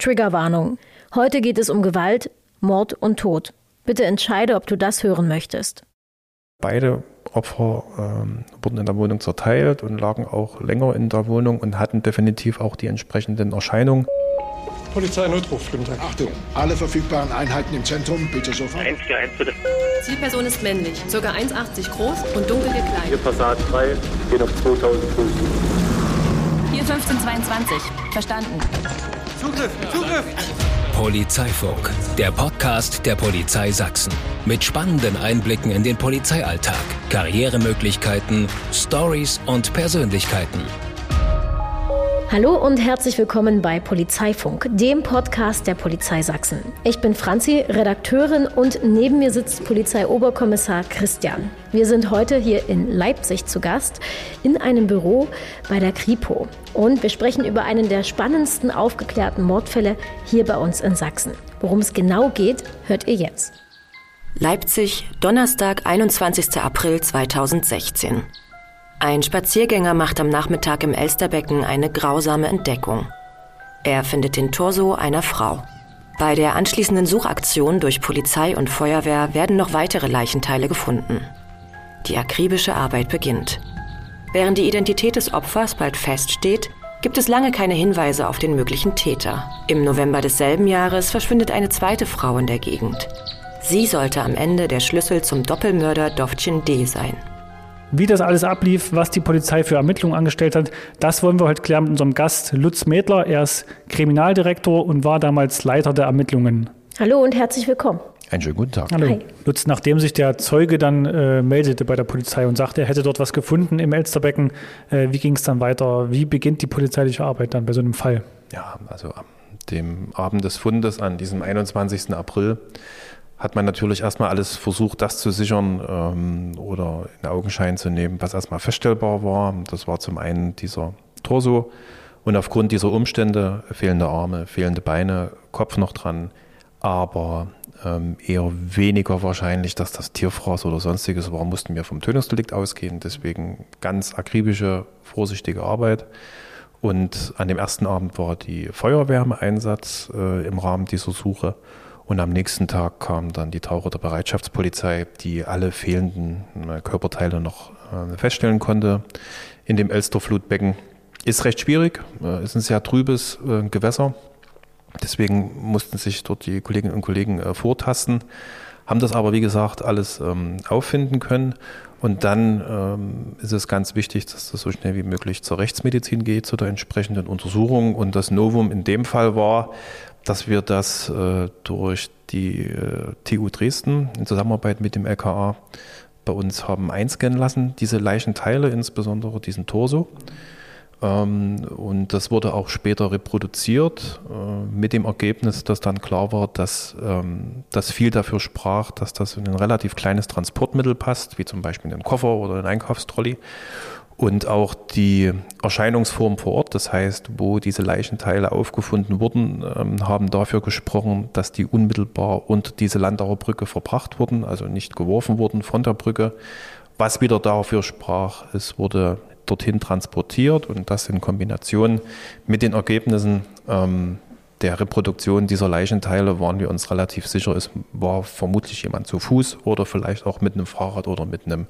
Triggerwarnung. Heute geht es um Gewalt, Mord und Tod. Bitte entscheide, ob du das hören möchtest. Beide Opfer ähm, wurden in der Wohnung zerteilt und lagen auch länger in der Wohnung und hatten definitiv auch die entsprechenden Erscheinungen. Polizeinotruf, guten Tag. Achtung, alle verfügbaren Einheiten im Zentrum, bitte sofort. 141 bitte. Zielperson ist männlich, ca. 1,80 groß und dunkel Hier gekleidet. Passat 3, geht auf 2000 Fuß. Hier 1522. Verstanden. Zugriff, Zugriff! Polizeifunk, der Podcast der Polizei Sachsen. Mit spannenden Einblicken in den Polizeialltag, Karrieremöglichkeiten, Stories und Persönlichkeiten. Hallo und herzlich willkommen bei Polizeifunk, dem Podcast der Polizei Sachsen. Ich bin Franzi, Redakteurin und neben mir sitzt Polizeioberkommissar Christian. Wir sind heute hier in Leipzig zu Gast in einem Büro bei der Kripo und wir sprechen über einen der spannendsten aufgeklärten Mordfälle hier bei uns in Sachsen. Worum es genau geht, hört ihr jetzt. Leipzig, Donnerstag, 21. April 2016. Ein Spaziergänger macht am Nachmittag im Elsterbecken eine grausame Entdeckung. Er findet den Torso einer Frau. Bei der anschließenden Suchaktion durch Polizei und Feuerwehr werden noch weitere Leichenteile gefunden. Die akribische Arbeit beginnt. Während die Identität des Opfers bald feststeht, gibt es lange keine Hinweise auf den möglichen Täter. Im November desselben Jahres verschwindet eine zweite Frau in der Gegend. Sie sollte am Ende der Schlüssel zum Doppelmörder Dovcin D. sein. Wie das alles ablief, was die Polizei für Ermittlungen angestellt hat, das wollen wir heute klären mit unserem Gast Lutz Mädler. Er ist Kriminaldirektor und war damals Leiter der Ermittlungen. Hallo und herzlich willkommen. Einen schönen guten Tag. Hallo. Hi. Lutz, nachdem sich der Zeuge dann äh, meldete bei der Polizei und sagte, er hätte dort was gefunden im Elsterbecken, äh, wie ging es dann weiter? Wie beginnt die polizeiliche Arbeit dann bei so einem Fall? Ja, also am dem Abend des Fundes, an diesem 21. April, hat man natürlich erstmal alles versucht, das zu sichern ähm, oder in Augenschein zu nehmen, was erstmal feststellbar war. Das war zum einen dieser Torso und aufgrund dieser Umstände fehlende Arme, fehlende Beine, Kopf noch dran, aber ähm, eher weniger wahrscheinlich, dass das Tierfraß oder sonstiges war, mussten wir vom Tötungsdelikt ausgehen. Deswegen ganz akribische, vorsichtige Arbeit. Und an dem ersten Abend war die Feuerwehr im Einsatz äh, im Rahmen dieser Suche. Und am nächsten Tag kam dann die Taucher der Bereitschaftspolizei, die alle fehlenden äh, Körperteile noch äh, feststellen konnte in dem Elsterflutbecken. Ist recht schwierig, äh, ist ein sehr trübes Gewässer. Deswegen mussten sich dort die Kolleginnen und Kollegen vortasten, haben das aber, wie gesagt, alles ähm, auffinden können. Und dann ähm, ist es ganz wichtig, dass das so schnell wie möglich zur Rechtsmedizin geht, zu der entsprechenden Untersuchung. Und das Novum in dem Fall war, dass wir das äh, durch die äh, TU Dresden in Zusammenarbeit mit dem LKA bei uns haben einscannen lassen, diese Leichenteile, insbesondere diesen Torso. Ähm, und das wurde auch später reproduziert äh, mit dem Ergebnis, dass dann klar war, dass ähm, das viel dafür sprach, dass das in ein relativ kleines Transportmittel passt, wie zum Beispiel in einen Koffer oder einen Einkaufstrolley. Und auch die Erscheinungsform vor Ort, das heißt, wo diese Leichenteile aufgefunden wurden, ähm, haben dafür gesprochen, dass die unmittelbar unter diese Landauer Brücke verbracht wurden, also nicht geworfen wurden von der Brücke. Was wieder dafür sprach, es wurde dorthin transportiert und das in Kombination mit den Ergebnissen ähm, der Reproduktion dieser Leichenteile waren wir uns relativ sicher, es war vermutlich jemand zu Fuß oder vielleicht auch mit einem Fahrrad oder mit einem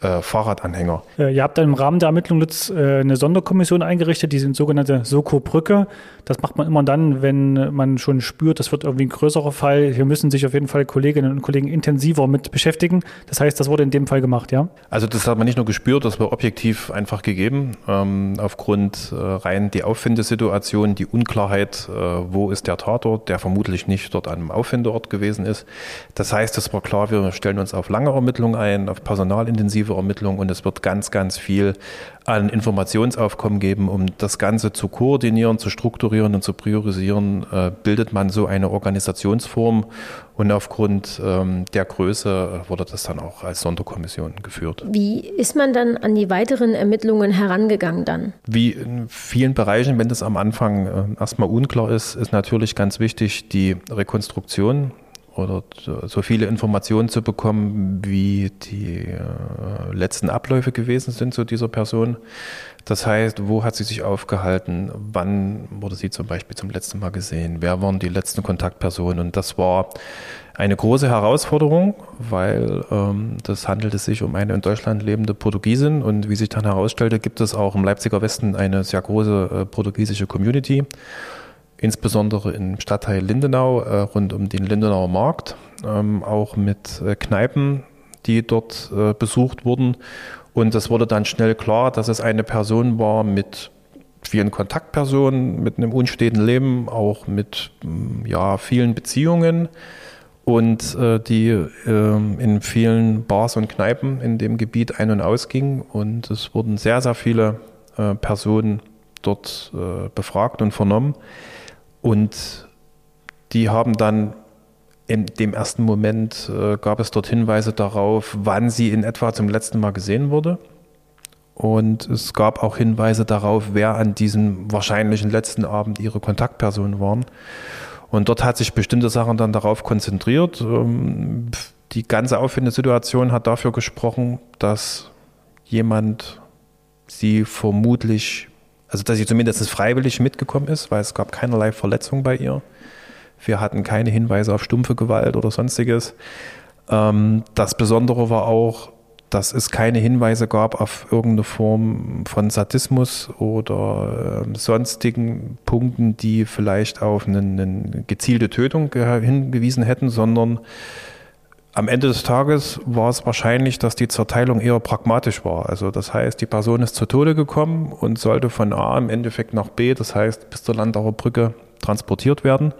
äh, Fahrradanhänger. Äh, ihr habt dann im Rahmen der Ermittlung Lutz, äh, eine Sonderkommission eingerichtet, die sind sogenannte Soko-Brücke. Das macht man immer dann, wenn man schon spürt, das wird irgendwie ein größerer Fall. Hier müssen sich auf jeden Fall Kolleginnen und Kollegen intensiver mit beschäftigen. Das heißt, das wurde in dem Fall gemacht, ja? Also das hat man nicht nur gespürt, das war objektiv einfach gegeben. Ähm, aufgrund äh, rein die Auffindesituation, die Unklarheit, äh, wo ist der Tatort, der vermutlich nicht dort an einem Auffindeort gewesen ist. Das heißt, es war klar, wir stellen uns auf lange Ermittlungen ein, auf personalintensive Ermittlungen und es wird ganz, ganz viel an Informationsaufkommen geben, um das Ganze zu koordinieren, zu strukturieren und zu priorisieren, äh, bildet man so eine Organisationsform und aufgrund ähm, der Größe wurde das dann auch als Sonderkommission geführt. Wie ist man dann an die weiteren Ermittlungen herangegangen dann? Wie in vielen Bereichen, wenn das am Anfang äh, erstmal unklar ist, ist natürlich ganz wichtig die Rekonstruktion oder so viele Informationen zu bekommen, wie die äh, letzten Abläufe gewesen sind zu dieser Person. Das heißt, wo hat sie sich aufgehalten? Wann wurde sie zum Beispiel zum letzten Mal gesehen? Wer waren die letzten Kontaktpersonen? Und das war eine große Herausforderung, weil ähm, das handelte sich um eine in Deutschland lebende Portugiesin und wie sich dann herausstellte, gibt es auch im Leipziger Westen eine sehr große äh, portugiesische Community insbesondere im Stadtteil Lindenau äh, rund um den Lindenauer Markt, ähm, auch mit äh, Kneipen, die dort äh, besucht wurden. Und es wurde dann schnell klar, dass es eine Person war mit vielen Kontaktpersonen, mit einem unsteten Leben, auch mit mm, ja, vielen Beziehungen und äh, die äh, in vielen Bars und Kneipen in dem Gebiet ein- und ausging. Und es wurden sehr, sehr viele äh, Personen dort äh, befragt und vernommen. Und die haben dann in dem ersten Moment äh, gab es dort Hinweise darauf, wann sie in etwa zum letzten Mal gesehen wurde. Und es gab auch Hinweise darauf, wer an diesem wahrscheinlichen letzten Abend ihre Kontaktpersonen waren. Und dort hat sich bestimmte Sachen dann darauf konzentriert. Ähm, die ganze auffindende Situation hat dafür gesprochen, dass jemand sie vermutlich also dass sie zumindest freiwillig mitgekommen ist, weil es gab keinerlei Verletzung bei ihr. Wir hatten keine Hinweise auf stumpfe Gewalt oder sonstiges. Ähm, das Besondere war auch, dass es keine Hinweise gab auf irgendeine Form von Sadismus oder äh, sonstigen Punkten, die vielleicht auf eine gezielte Tötung hingewiesen hätten, sondern am Ende des Tages war es wahrscheinlich, dass die Zerteilung eher pragmatisch war. Also das heißt, die Person ist zu Tode gekommen und sollte von A im Endeffekt nach B, das heißt bis zur Landauer Brücke, transportiert werden.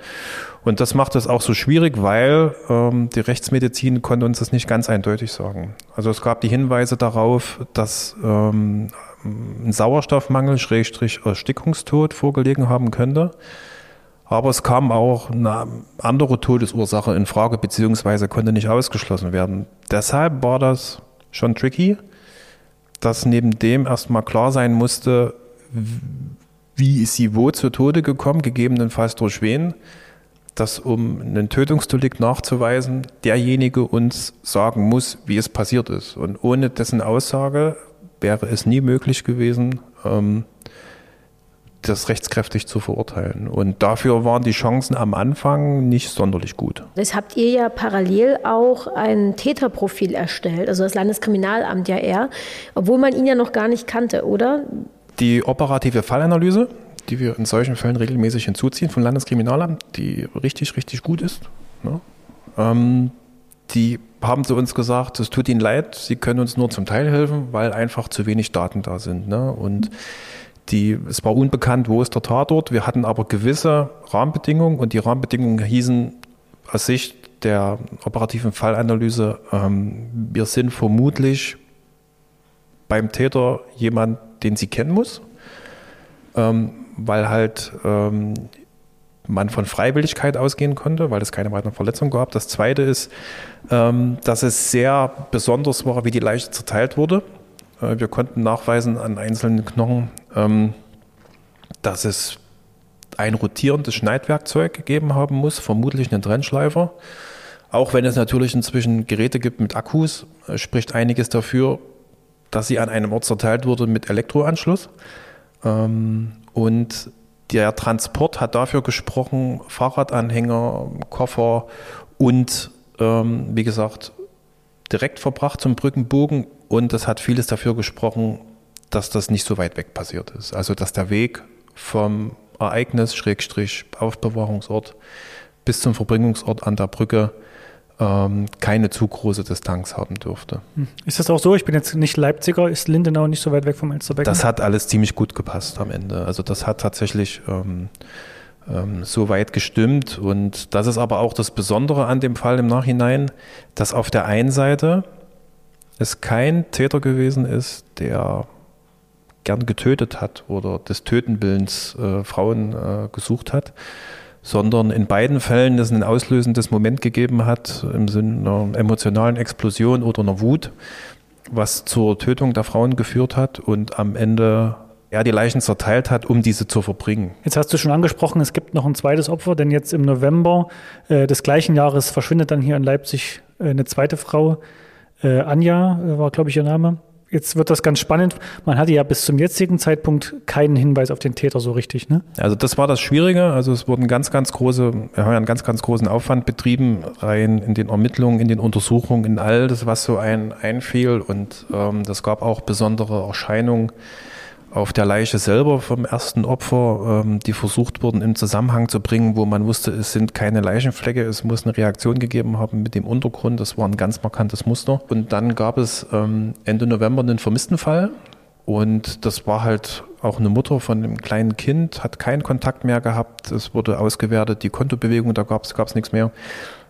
Und das macht es auch so schwierig, weil ähm, die Rechtsmedizin konnte uns das nicht ganz eindeutig sagen. Also es gab die Hinweise darauf, dass ähm, ein Sauerstoffmangel, Schrägstrich Erstickungstod vorgelegen haben könnte. Aber es kam auch eine andere Todesursache in Frage, beziehungsweise konnte nicht ausgeschlossen werden. Deshalb war das schon tricky, dass neben dem erstmal klar sein musste, wie ist sie wo zu Tode gekommen, gegebenenfalls durch wen, dass um einen Tötungsdelikt nachzuweisen, derjenige uns sagen muss, wie es passiert ist. Und ohne dessen Aussage wäre es nie möglich gewesen, ähm, das rechtskräftig zu verurteilen. Und dafür waren die Chancen am Anfang nicht sonderlich gut. Das habt ihr ja parallel auch ein Täterprofil erstellt, also das Landeskriminalamt ja eher, obwohl man ihn ja noch gar nicht kannte, oder? Die operative Fallanalyse, die wir in solchen Fällen regelmäßig hinzuziehen vom Landeskriminalamt, die richtig, richtig gut ist. Ne? Ähm, die haben zu uns gesagt, es tut ihnen leid, sie können uns nur zum Teil helfen, weil einfach zu wenig Daten da sind. Ne? Und mhm die, es war unbekannt, wo ist der Tatort. Wir hatten aber gewisse Rahmenbedingungen und die Rahmenbedingungen hießen aus Sicht der operativen Fallanalyse, ähm, wir sind vermutlich beim Täter jemand, den sie kennen muss, ähm, weil halt ähm, man von Freiwilligkeit ausgehen konnte, weil es keine weiteren Verletzungen gab. Das Zweite ist, ähm, dass es sehr besonders war, wie die Leiche zerteilt wurde. Äh, wir konnten nachweisen an einzelnen Knochen, dass es ein rotierendes Schneidwerkzeug gegeben haben muss, vermutlich einen Trennschleifer. Auch wenn es natürlich inzwischen Geräte gibt mit Akkus, äh, spricht einiges dafür, dass sie an einem Ort zerteilt wurde mit Elektroanschluss. Ähm, und der Transport hat dafür gesprochen, Fahrradanhänger, Koffer und, ähm, wie gesagt, direkt verbracht zum Brückenbogen und es hat vieles dafür gesprochen, dass das nicht so weit weg passiert ist. Also dass der Weg vom Ereignis, Schrägstrich, Aufbewahrungsort bis zum Verbringungsort an der Brücke ähm, keine zu große Distanz haben dürfte. Hm. Ist das auch so? Ich bin jetzt nicht Leipziger, ist Lindenau nicht so weit weg vom Elsterbecken? Das hat alles ziemlich gut gepasst am Ende. Also das hat tatsächlich ähm, ähm, so weit gestimmt. Und das ist aber auch das Besondere an dem Fall im Nachhinein, dass auf der einen Seite es kein Täter gewesen ist, der gern getötet hat oder des Tötenwillens äh, Frauen äh, gesucht hat, sondern in beiden Fällen es ein auslösendes Moment gegeben hat im Sinne einer emotionalen Explosion oder einer Wut, was zur Tötung der Frauen geführt hat und am Ende er die Leichen zerteilt hat, um diese zu verbringen. Jetzt hast du schon angesprochen, es gibt noch ein zweites Opfer, denn jetzt im November äh, des gleichen Jahres verschwindet dann hier in Leipzig äh, eine zweite Frau. Äh, Anja äh, war, glaube ich, ihr Name. Jetzt wird das ganz spannend. Man hatte ja bis zum jetzigen Zeitpunkt keinen Hinweis auf den Täter so richtig, ne? Also das war das Schwierige. Also es wurden ganz, ganz große, wir haben ja einen ganz, ganz großen Aufwand betrieben, rein in den Ermittlungen, in den Untersuchungen, in all das, was so ein einfiel. Und ähm, das gab auch besondere Erscheinungen auf der Leiche selber vom ersten Opfer, ähm, die versucht wurden im Zusammenhang zu bringen, wo man wusste, es sind keine Leichenflecke, es muss eine Reaktion gegeben haben mit dem Untergrund. Das war ein ganz markantes Muster. Und dann gab es ähm, Ende November einen Vermisstenfall. Und das war halt auch eine Mutter von einem kleinen Kind, hat keinen Kontakt mehr gehabt. Es wurde ausgewertet, die Kontobewegung, da gab es nichts mehr.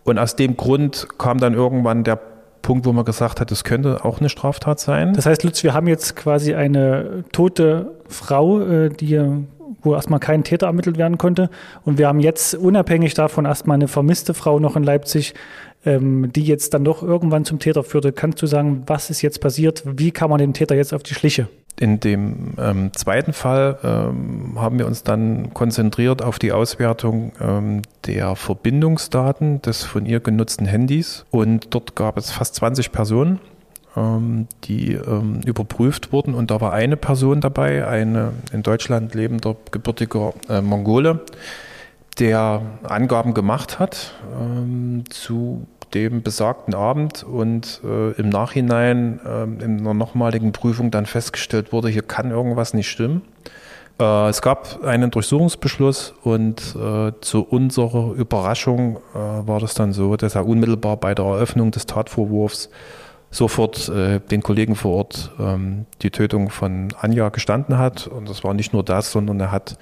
Und aus dem Grund kam dann irgendwann der Punkt, wo man gesagt hat, es könnte auch eine Straftat sein. Das heißt, Lutz, wir haben jetzt quasi eine tote Frau, äh, die wo erstmal kein Täter ermittelt werden konnte. Und wir haben jetzt unabhängig davon erstmal eine vermisste Frau noch in Leipzig, ähm, die jetzt dann doch irgendwann zum Täter führte. Kannst du sagen, was ist jetzt passiert? Wie kann man dem Täter jetzt auf die Schliche? In dem ähm, zweiten Fall ähm, haben wir uns dann konzentriert auf die Auswertung ähm, der Verbindungsdaten des von ihr genutzten Handys. Und dort gab es fast 20 Personen, ähm, die ähm, überprüft wurden. Und da war eine Person dabei, ein in Deutschland lebender gebürtiger äh, Mongole, der Angaben gemacht hat ähm, zu dem besagten Abend und äh, im Nachhinein äh, in einer nochmaligen Prüfung dann festgestellt wurde, hier kann irgendwas nicht stimmen. Äh, es gab einen Durchsuchungsbeschluss und äh, zu unserer Überraschung äh, war das dann so, dass er unmittelbar bei der Eröffnung des Tatvorwurfs sofort äh, den Kollegen vor Ort ähm, die Tötung von Anja gestanden hat. Und das war nicht nur das, sondern er hat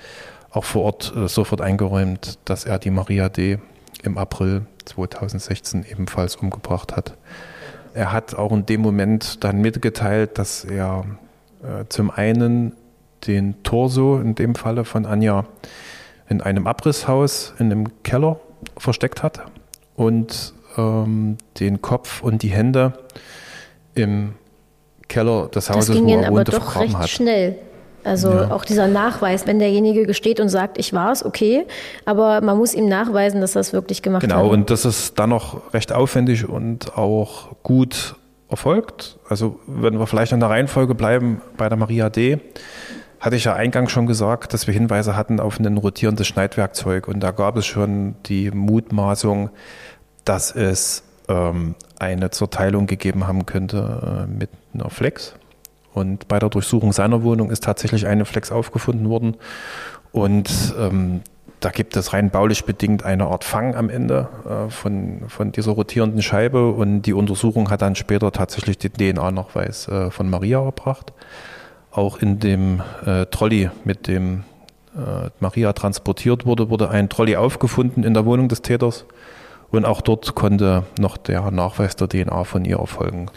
auch vor Ort sofort eingeräumt, dass er die Maria D. im April 2016 ebenfalls umgebracht hat. Er hat auch in dem Moment dann mitgeteilt, dass er äh, zum einen den Torso, in dem Falle von Anja, in einem Abrisshaus in einem Keller versteckt hat und ähm, den Kopf und die Hände im Keller des Hauses, das ging wo er aber wohnte, doch vergraben recht hat. schnell. Also Ja. auch dieser Nachweis, wenn derjenige gesteht und sagt, ich war es, okay, aber man muss ihm nachweisen, dass er es wirklich gemacht Genau, hat. und das ist dann noch recht aufwendig und auch gut erfolgt. Also wenn wir vielleicht in der Reihenfolge bleiben bei der Maria D., hatte ich ja eingangs schon gesagt, dass wir Hinweise hatten auf ein rotierendes Schneidwerkzeug und da gab es schon die Mutmaßung, dass es ähm, eine Zerteilung gegeben haben könnte äh, mit einer Flex. Und bei der Durchsuchung seiner Wohnung ist tatsächlich eine Flex aufgefunden worden. Und ähm, da gibt es rein baulich bedingt eine Art Fang am Ende äh, von, von dieser rotierenden Scheibe. Und die Untersuchung hat dann später tatsächlich den DNA-Nachweis äh, von Maria erbracht. Auch in dem äh, Trolley, mit dem äh, Maria transportiert wurde, wurde ein Trolley aufgefunden in der Wohnung des Täters. Und auch dort konnte noch der Nachweis der DNA von ihr erfolgen.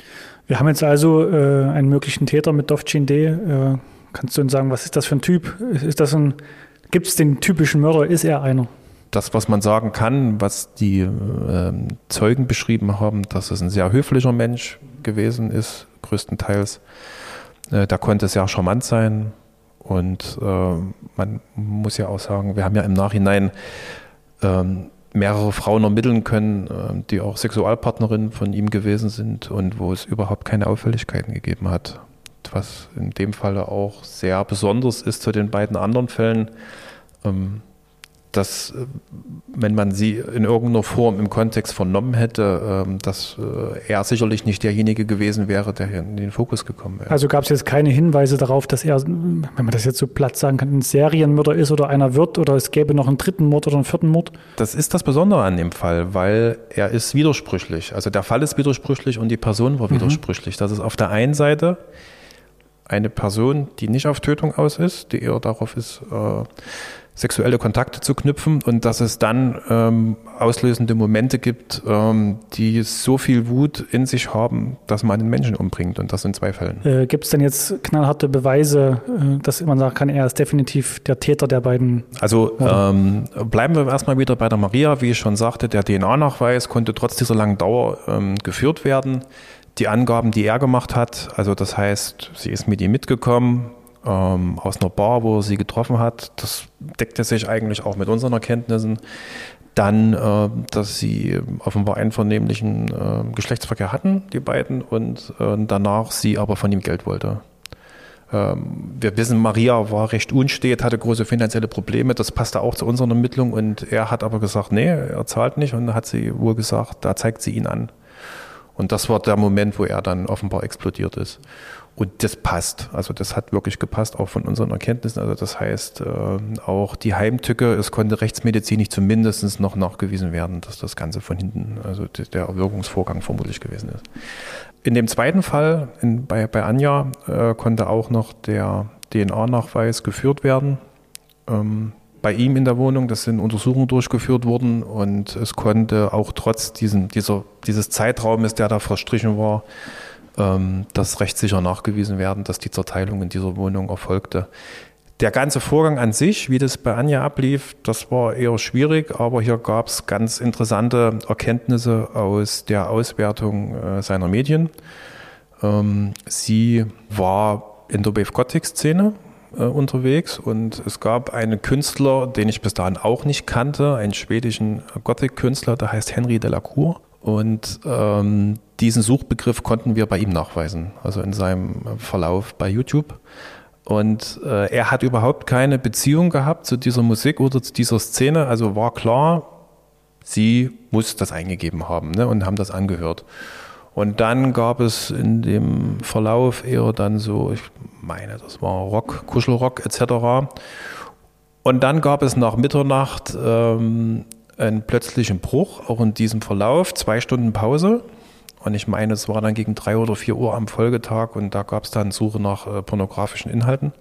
Wir haben jetzt also äh, einen möglichen Täter mit Dovcin D. Äh, kannst du uns sagen, was ist das für ein Typ? Ist das ein, gibt es den typischen Mörder? Ist er einer? das, was man sagen kann, was die ähm, Zeugen beschrieben haben, dass es ein sehr höflicher Mensch gewesen ist, größtenteils. Äh, der konnte sehr charmant sein. Und äh, man muss ja auch sagen, wir haben ja im Nachhinein ähm, mehrere Frauen ermitteln können, äh, die auch Sexualpartnerinnen von ihm gewesen sind und wo es überhaupt keine Auffälligkeiten gegeben hat. Was in dem Falle auch sehr besonders ist zu den beiden anderen Fällen. Dass, äh, wenn man sie in irgendeiner Form im Kontext vernommen hätte, ähm, dass äh, er sicherlich nicht derjenige gewesen wäre, der hier in den Fokus gekommen wäre. Also gab es jetzt keine Hinweise darauf, dass er, wenn man das jetzt so platt sagen kann, ein Serienmörder ist oder einer wird oder es gäbe noch einen dritten Mord oder einen vierten Mord? Das ist das Besondere an dem Fall, weil er ist widersprüchlich. Also der Fall ist widersprüchlich und die Person war widersprüchlich. Das ist auf der einen Seite eine Person, die nicht auf Tötung aus ist, die eher darauf ist, äh, sexuelle Kontakte zu knüpfen und dass es dann ähm, auslösende Momente gibt, ähm, die so viel Wut in sich haben, dass man einen Menschen umbringt und das in zwei Fällen. Äh, Gibt es denn jetzt knallharte Beweise, äh, dass man sagen kann, er ist definitiv der Täter der beiden? Also ähm, bleiben wir erstmal wieder bei der Maria. Wie ich schon sagte, der DNA-Nachweis konnte trotz dieser langen Dauer ähm, geführt werden. Die Angaben, die er gemacht hat, also das heißt, sie ist mit ihm mitgekommen, ähm, aus einer Bar, wo er sie getroffen hat. Das deckte sich eigentlich auch mit unseren Erkenntnissen. Dann, äh, dass sie offenbar einvernehmlichen äh, Geschlechtsverkehr hatten, die beiden, und äh, danach sie aber von ihm Geld wollte. Ähm, wir wissen, Maria war recht unstet, hatte große finanzielle Probleme. Das passte auch zu unseren Ermittlungen. Und er hat aber gesagt, nee, er zahlt nicht. Und hat sie wohl gesagt, da zeigt sie ihn an. Und das war der Moment, wo er dann offenbar explodiert ist. Und das passt. Also das hat wirklich gepasst, auch von unseren Erkenntnissen. Also das heißt, äh, auch die Heimtücke, es konnte rechtsmedizinisch zumindest noch nachgewiesen werden, dass das Ganze von hinten, also der Erwirkungsvorgang vermutlich gewesen ist. In dem zweiten Fall, in, bei, bei Anja, äh, konnte auch noch der DNA-Nachweis geführt werden. Ähm, bei ihm in der Wohnung, das sind Untersuchungen durchgeführt worden und es konnte auch trotz diesen, dieser, dieses Zeitraumes, der da verstrichen war, ähm, das rechtssicher nachgewiesen werden, dass die Zerteilung in dieser Wohnung erfolgte. Der ganze Vorgang an sich, wie das bei Anja ablief, das war eher schwierig, aber hier gab es ganz interessante Erkenntnisse aus der Auswertung äh, seiner Medien. Ähm, sie war in der Wave Gothic Szene äh, unterwegs und es gab einen Künstler, den ich bis dahin auch nicht kannte, einen schwedischen Gothic-Künstler, der heißt Henry Delacour. Und ähm, diesen Suchbegriff konnten wir bei ihm nachweisen, also in seinem Verlauf bei YouTube. Und äh, er hat überhaupt keine Beziehung gehabt zu dieser Musik oder zu dieser Szene. Also war klar, sie muss das eingegeben haben ne, und haben das angehört. Und dann gab es in dem Verlauf eher dann so, ich meine, das war Rock, Kuschelrock etc. Und dann gab es nach Mitternacht ähm, einen plötzlichen Bruch, auch in diesem Verlauf, zwei Stunden Pause. Und ich meine, es war dann gegen drei oder vier Uhr am Folgetag und da gab es dann Suche nach äh, pornografischen Inhalten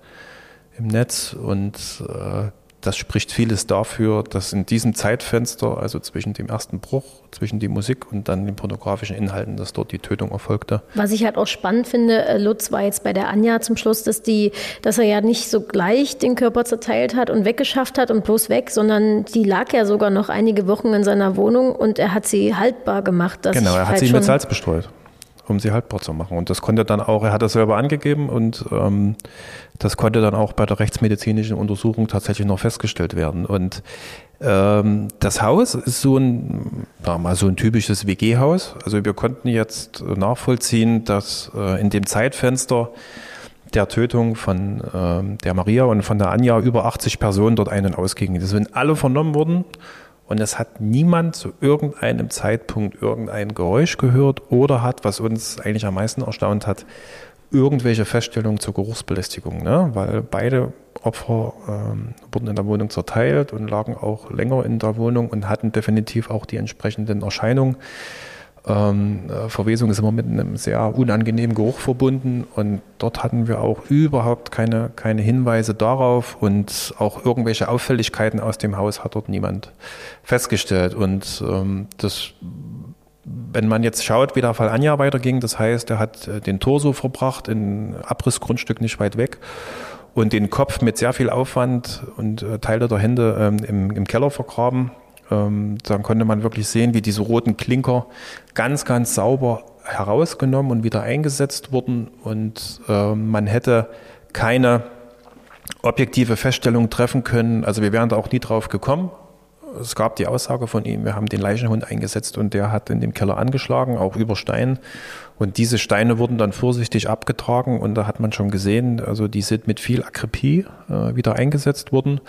im Netz und äh, das spricht vieles dafür, dass in diesem Zeitfenster, also zwischen dem ersten Bruch, zwischen die Musik und dann den pornografischen Inhalten, dass dort die Tötung erfolgte. Was ich halt auch spannend finde, äh, Lutz war jetzt bei der Anja zum Schluss, dass, die, dass er ja nicht so gleich den Körper zerteilt hat und weggeschafft hat und bloß weg, sondern die lag ja sogar noch einige Wochen in seiner Wohnung und er hat sie haltbar gemacht. genau, er hat halt sie mit Salz bestreut um sie haltbar zu machen. Und das konnte dann auch, er hat das selber angegeben und ähm, das konnte dann auch bei der rechtsmedizinischen Untersuchung tatsächlich noch festgestellt werden. Und ähm, das Haus ist so ein, ja, mal so ein typisches WG-Haus. Also wir konnten jetzt nachvollziehen, dass äh, in dem Zeitfenster der Tötung von äh, der Maria und von der Anja über 80 Personen dort ein- und ausgingen. Das sind alle vernommen worden und es hat niemand zu irgendeinem Zeitpunkt irgendein Geräusch gehört oder hat, was uns eigentlich am meisten erstaunt hat, irgendwelche Feststellungen zur Geruchsbelästigung. Ne? Weil beide Opfer ähm, wurden in der Wohnung zerteilt und lagen auch länger in der Wohnung und hatten definitiv auch die entsprechenden Erscheinungen. Ähm, äh, Verwesung ist immer mit einem sehr unangenehmen Geruch verbunden und dort hatten wir auch überhaupt keine, keine Hinweise darauf und auch irgendwelche Auffälligkeiten aus dem Haus hat dort niemand festgestellt. Und ähm, das, wenn man jetzt schaut, wie der Fall Anja weiterging, das heißt, er hat äh, den Torso verbracht in Abrissgrundstück nicht weit weg und den Kopf mit sehr viel Aufwand und äh, Teile der Hände ähm, im, im Keller vergraben ähm, dann konnte man wirklich sehen, wie diese roten Klinker ganz, ganz sauber herausgenommen und wieder eingesetzt wurden. Und äh, man hätte keine objektive Feststellung treffen können. Also wir wären da auch nie drauf gekommen. Es gab die Aussage von ihm, wir haben den Leichenhund eingesetzt und der hat in dem Keller angeschlagen, auch über Stein. Und diese Steine wurden dann vorsichtig abgetragen und da hat man schon gesehen, also die sind mit viel Akribie äh, wieder eingesetzt worden.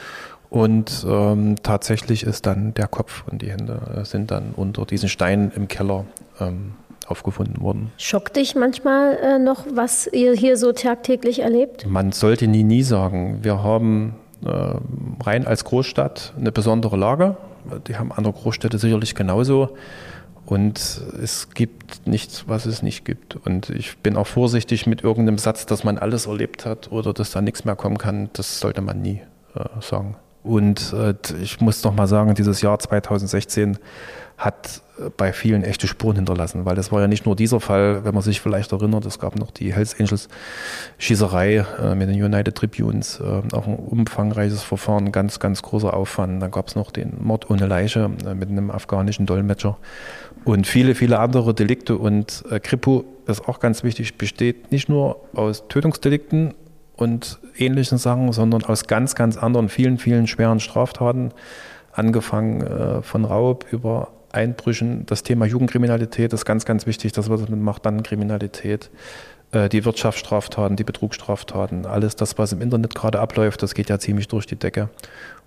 Und ähm, tatsächlich ist dann der Kopf und die Hände äh, sind dann unter diesen Steinen im Keller ähm, aufgefunden worden. Schockt dich manchmal äh, noch, was ihr hier so tagtäglich erlebt? Man sollte nie, nie sagen. Wir haben äh, rein als Großstadt eine besondere Lage. Die haben andere Großstädte sicherlich genauso. Und es gibt nichts, was es nicht gibt. Und ich bin auch vorsichtig mit irgendeinem Satz, dass man alles erlebt hat oder dass da nichts mehr kommen kann. Das sollte man nie äh, sagen. Und äh, ich muss noch mal sagen, dieses Jahr 2016 hat äh, bei vielen echte Spuren hinterlassen, weil das war ja nicht nur dieser Fall, wenn man sich vielleicht erinnert, es gab noch die Hells Angels Schießerei äh, mit den United Tribunes, äh, auch ein umfangreiches Verfahren, ganz, ganz großer Aufwand. Dann gab es noch den Mord ohne Leiche mit einem afghanischen Dolmetscher und viele, viele andere Delikte. Und Kripo ist auch ganz wichtig, besteht nicht nur aus Tötungsdelikten, und ähnlichen Sachen, sondern aus ganz, ganz anderen, vielen, vielen schweren Straftaten, angefangen äh, von Raub über Einbrüchen. Das Thema Jugendkriminalität ist ganz, ganz wichtig, dass man das macht, dann Kriminalität äh, die Wirtschaftsstraftaten, die Betrugsstraftaten, alles das, was im Internet gerade abläuft, das geht ja ziemlich durch die Decke.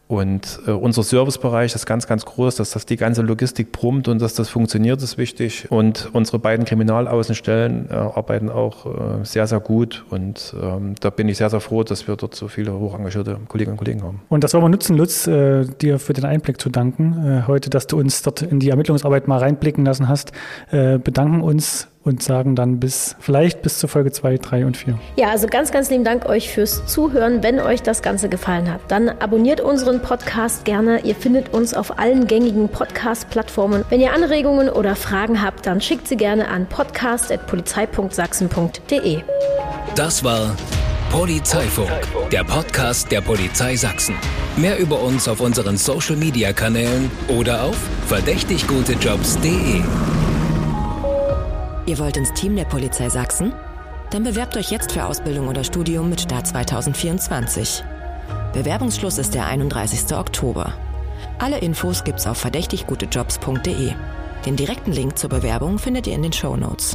Und äh, unser Servicebereich ist ganz, ganz groß, dass das die ganze Logistik brummt und dass das funktioniert, ist wichtig. Und unsere beiden Kriminalaußenstellen äh, arbeiten auch äh, sehr, sehr gut. Und ähm, da bin ich sehr, sehr froh, dass wir dort so viele hochengagierte Kolleginnen und Kollegen haben. Und das wollen wir nutzen, Lutz, äh, dir für den Einblick zu danken. Äh, heute, dass du uns dort in die Ermittlungsarbeit mal reinblicken lassen hast, äh, bedanken uns und sagen dann bis vielleicht bis zur Folge 2, 3 und 4. Ja, also ganz, ganz lieben Dank euch fürs Zuhören. Wenn euch das Ganze gefallen hat, dann abonniert unseren Podcast gerne. Ihr findet uns auf allen gängigen Podcast-Plattformen. Wenn ihr Anregungen oder Fragen habt, dann schickt sie gerne an podcast.polizei.sachsen.de. Das war Polizeifunk, der Podcast der Polizei Sachsen. Mehr über uns auf unseren Social Media Kanälen oder auf verdächtiggutejobs.de. Ihr wollt ins Team der Polizei Sachsen? Dann bewerbt euch jetzt für Ausbildung oder Studium mit Start 2024. Bewerbungsschluss ist der 31. Oktober. Alle Infos gibt's auf verdächtiggutejobs.de. Den direkten Link zur Bewerbung findet ihr in den Show Notes.